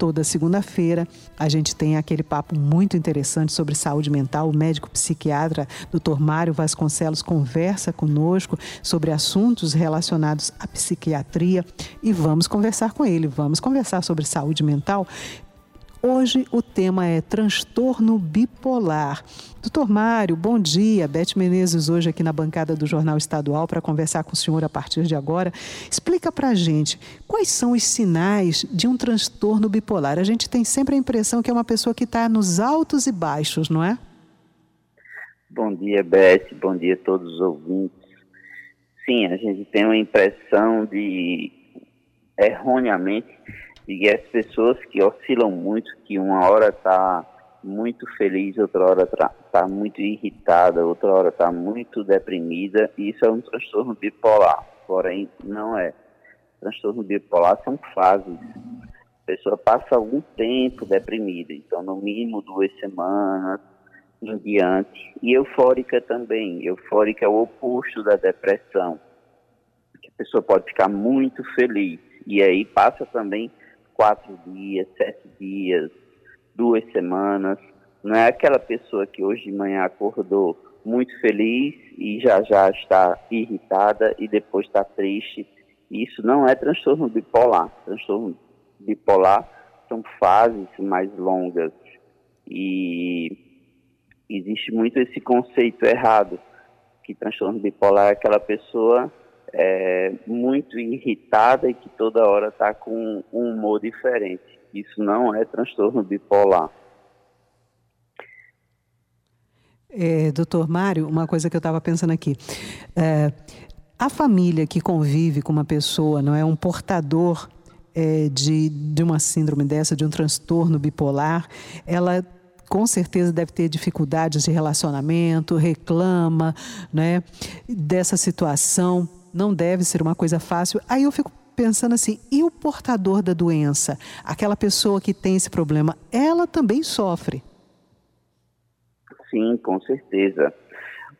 Toda segunda-feira a gente tem aquele papo muito interessante sobre saúde mental. O médico psiquiatra Dr. Mário Vasconcelos conversa conosco sobre assuntos relacionados à psiquiatria e vamos conversar com ele. Vamos conversar sobre saúde mental. Hoje o tema é transtorno bipolar. Doutor Mário, bom dia. Beth Menezes hoje aqui na bancada do Jornal Estadual para conversar com o senhor a partir de agora. Explica para a gente quais são os sinais de um transtorno bipolar. A gente tem sempre a impressão que é uma pessoa que está nos altos e baixos, não é? Bom dia, Beth. Bom dia a todos os ouvintes. Sim, a gente tem uma impressão de, erroneamente, de as pessoas que oscilam muito, que uma hora está muito feliz, outra hora está tá muito irritada, outra hora está muito deprimida, e isso é um transtorno bipolar, porém não é. Transtorno bipolar são fases. A pessoa passa algum tempo deprimida, então no mínimo duas semanas em diante. E eufórica também. Eufórica é o oposto da depressão. A pessoa pode ficar muito feliz. E aí passa também quatro dias, sete dias, duas semanas. Não é aquela pessoa que hoje de manhã acordou muito feliz e já já está irritada e depois está triste. Isso não é transtorno bipolar. Transtorno bipolar são fases mais longas e existe muito esse conceito errado que transtorno bipolar é aquela pessoa é, muito irritada e que toda hora está com um humor diferente. Isso não é transtorno bipolar. É, doutor Mário, uma coisa que eu estava pensando aqui. É, a família que convive com uma pessoa, não é um portador é, de, de uma síndrome dessa, de um transtorno bipolar, ela com certeza deve ter dificuldades de relacionamento, reclama né, dessa situação não deve ser uma coisa fácil. Aí eu fico pensando assim, e o portador da doença? Aquela pessoa que tem esse problema, ela também sofre? Sim, com certeza.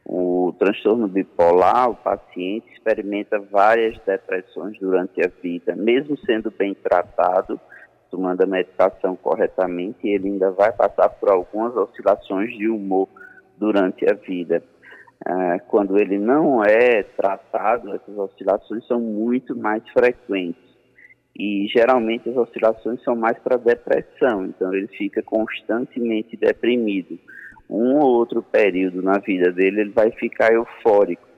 O transtorno bipolar, o paciente experimenta várias depressões durante a vida, mesmo sendo bem tratado, tomando a medicação corretamente, ele ainda vai passar por algumas oscilações de humor durante a vida. Ah, quando ele não é tratado, essas oscilações são muito mais frequentes. E geralmente as oscilações são mais para depressão, então ele fica constantemente deprimido. Um ou outro período na vida dele ele vai ficar eufórico,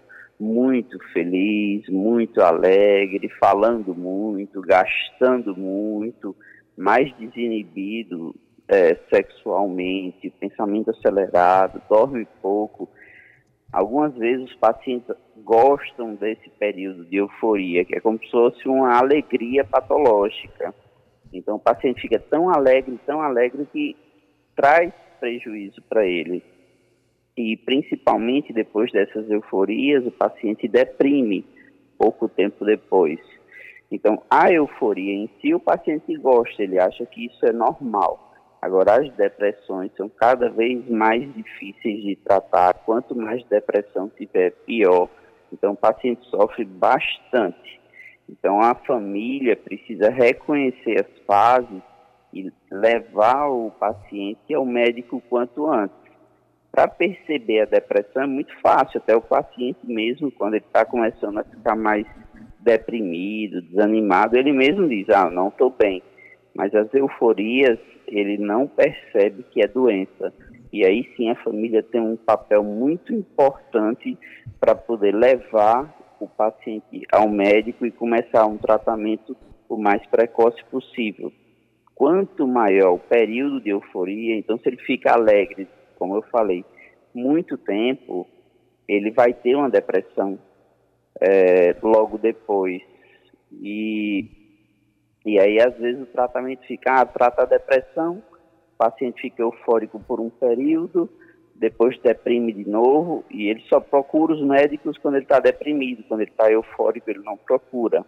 muito feliz, muito alegre, falando muito, gastando muito, mais desinibido é, sexualmente, pensamento acelerado, dorme pouco Algumas vezes os pacientes gostam desse período de euforia, que é como se fosse uma alegria patológica. Então o paciente fica tão alegre, tão alegre que traz prejuízo para ele. E principalmente depois dessas euforias, o paciente deprime pouco tempo depois. Então, a euforia em si, o paciente gosta, ele acha que isso é normal. Agora, as depressões são cada vez mais difíceis de tratar. Quanto mais depressão tiver, pior. Então, o paciente sofre bastante. Então, a família precisa reconhecer as fases e levar o paciente ao médico quanto antes. Para perceber a depressão é muito fácil, até o paciente mesmo, quando ele está começando a ficar mais deprimido, desanimado, ele mesmo diz: Ah, não estou bem. Mas as euforias ele não percebe que é doença. E aí sim a família tem um papel muito importante para poder levar o paciente ao médico e começar um tratamento o mais precoce possível. Quanto maior o período de euforia, então se ele fica alegre, como eu falei, muito tempo, ele vai ter uma depressão é, logo depois. E e aí, às vezes, o tratamento fica, ah, trata a depressão, o paciente fica eufórico por um período, depois deprime de novo, e ele só procura os médicos quando ele está deprimido, quando ele está eufórico, ele não procura.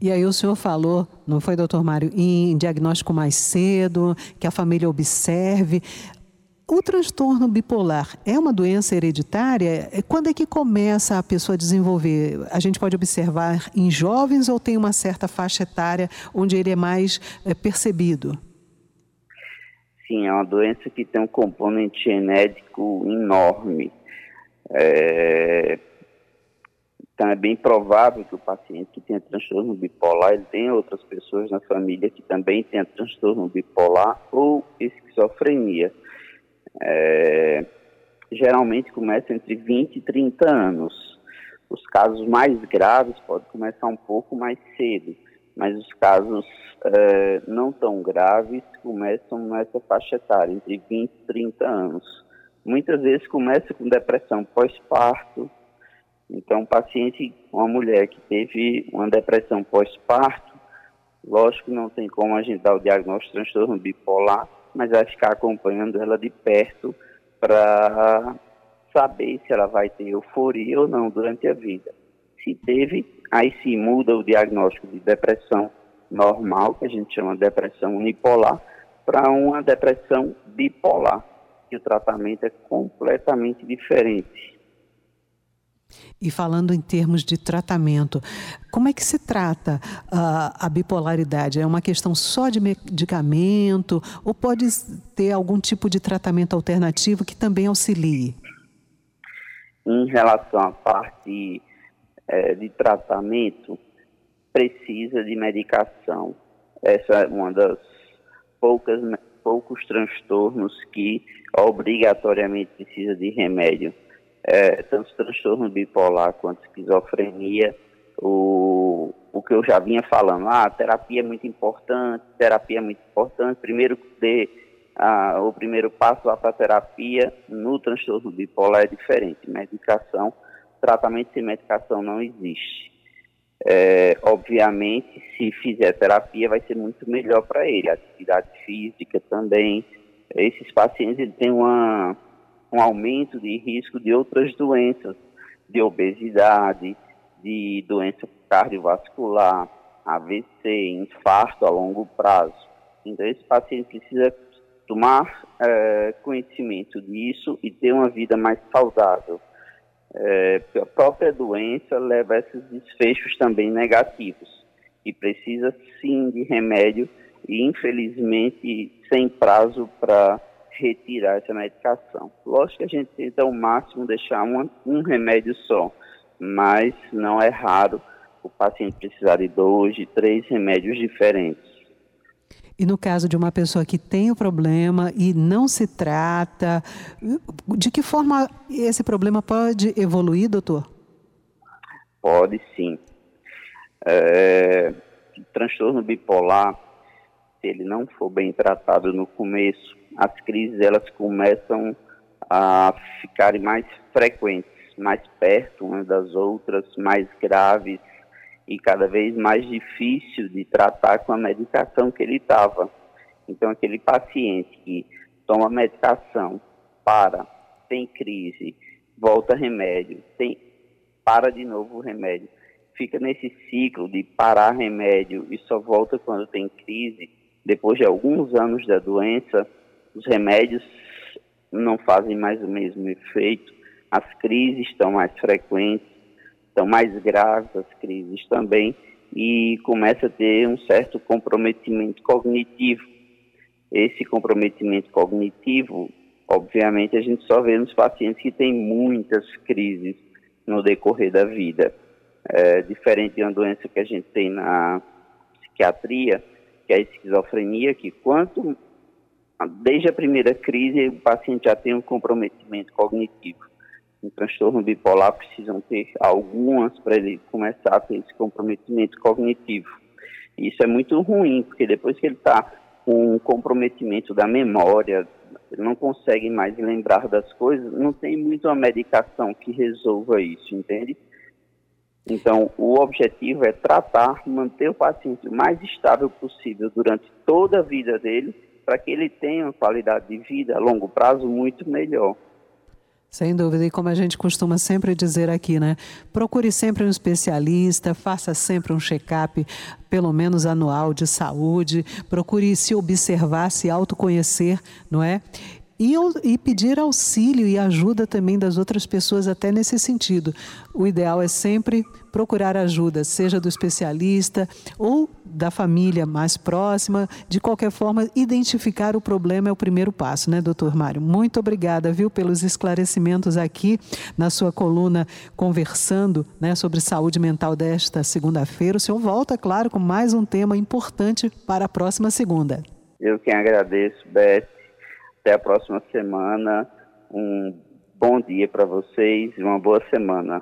E aí o senhor falou, não foi, doutor Mário, em diagnóstico mais cedo, que a família observe. O transtorno bipolar é uma doença hereditária? Quando é que começa a pessoa a desenvolver? A gente pode observar em jovens ou tem uma certa faixa etária onde ele é mais é, percebido? Sim, é uma doença que tem um componente genético enorme. É... Então é bem provável que o paciente que tenha transtorno bipolar, ele tenha outras pessoas na família que também tenham transtorno bipolar ou esquizofrenia. É... Geralmente começa entre 20 e 30 anos. Os casos mais graves podem começar um pouco mais cedo, mas os casos é, não tão graves começam nessa faixa etária, entre 20 e 30 anos. Muitas vezes começa com depressão pós-parto. Então, um paciente, uma mulher que teve uma depressão pós-parto, lógico não tem como a gente dar o diagnóstico de transtorno bipolar, mas vai ficar acompanhando ela de perto para saber se ela vai ter euforia ou não durante a vida. Se teve, aí se muda o diagnóstico de depressão normal, que a gente chama de depressão unipolar, para uma depressão bipolar, que o tratamento é completamente diferente. E falando em termos de tratamento, como é que se trata uh, a bipolaridade? É uma questão só de medicamento ou pode ter algum tipo de tratamento alternativo que também auxilie? Em relação à parte é, de tratamento, precisa de medicação. Essa é uma das poucas poucos transtornos que obrigatoriamente precisa de remédio. É, tanto transtorno bipolar quanto esquizofrenia, o, o que eu já vinha falando, ah, terapia é muito importante, terapia é muito importante, primeiro de, ah, o primeiro passo lá para a terapia no transtorno bipolar é diferente, medicação, tratamento sem medicação não existe. É, obviamente, se fizer terapia, vai ser muito melhor para ele. Atividade física também. Esses pacientes têm uma, um aumento de risco de outras doenças, de obesidade, de doença cardiovascular, AVC, infarto a longo prazo. Então, esse paciente precisa tomar é, conhecimento disso e ter uma vida mais saudável é, a própria doença leva a esses desfechos também negativos e precisa sim de remédio e infelizmente sem prazo para retirar essa medicação. Lógico que a gente tenta ao máximo deixar uma, um remédio só, mas não é raro o paciente precisar de dois, de três remédios diferentes. E no caso de uma pessoa que tem o problema e não se trata, de que forma esse problema pode evoluir, doutor? Pode sim. É, transtorno bipolar, se ele não for bem tratado no começo, as crises elas começam a ficarem mais frequentes, mais perto umas das outras, mais graves, e cada vez mais difícil de tratar com a medicação que ele estava. Então, aquele paciente que toma medicação, para, tem crise, volta remédio, tem, para de novo o remédio, fica nesse ciclo de parar remédio e só volta quando tem crise, depois de alguns anos da doença, os remédios não fazem mais o mesmo efeito, as crises estão mais frequentes, estão mais graves as crises também e começa a ter um certo comprometimento cognitivo. Esse comprometimento cognitivo, obviamente, a gente só vê nos pacientes que têm muitas crises no decorrer da vida. É, diferente de uma doença que a gente tem na psiquiatria, que é a esquizofrenia, que quanto desde a primeira crise o paciente já tem um comprometimento cognitivo um transtorno bipolar precisam ter algumas para ele começar a ter esse comprometimento cognitivo. Isso é muito ruim, porque depois que ele está com um comprometimento da memória, ele não consegue mais lembrar das coisas, não tem muito uma medicação que resolva isso, entende? Então, o objetivo é tratar, manter o paciente o mais estável possível durante toda a vida dele, para que ele tenha uma qualidade de vida a longo prazo muito melhor. Sem dúvida, e como a gente costuma sempre dizer aqui, né? Procure sempre um especialista, faça sempre um check-up, pelo menos anual de saúde, procure se observar, se autoconhecer, não é? E, e pedir auxílio e ajuda também das outras pessoas, até nesse sentido. O ideal é sempre procurar ajuda, seja do especialista ou da família mais próxima. De qualquer forma, identificar o problema é o primeiro passo, né, doutor Mário? Muito obrigada, viu, pelos esclarecimentos aqui na sua coluna conversando né, sobre saúde mental desta segunda-feira. O senhor volta, claro, com mais um tema importante para a próxima segunda. Eu quem agradeço, Beth. Até a próxima semana. Um bom dia para vocês e uma boa semana.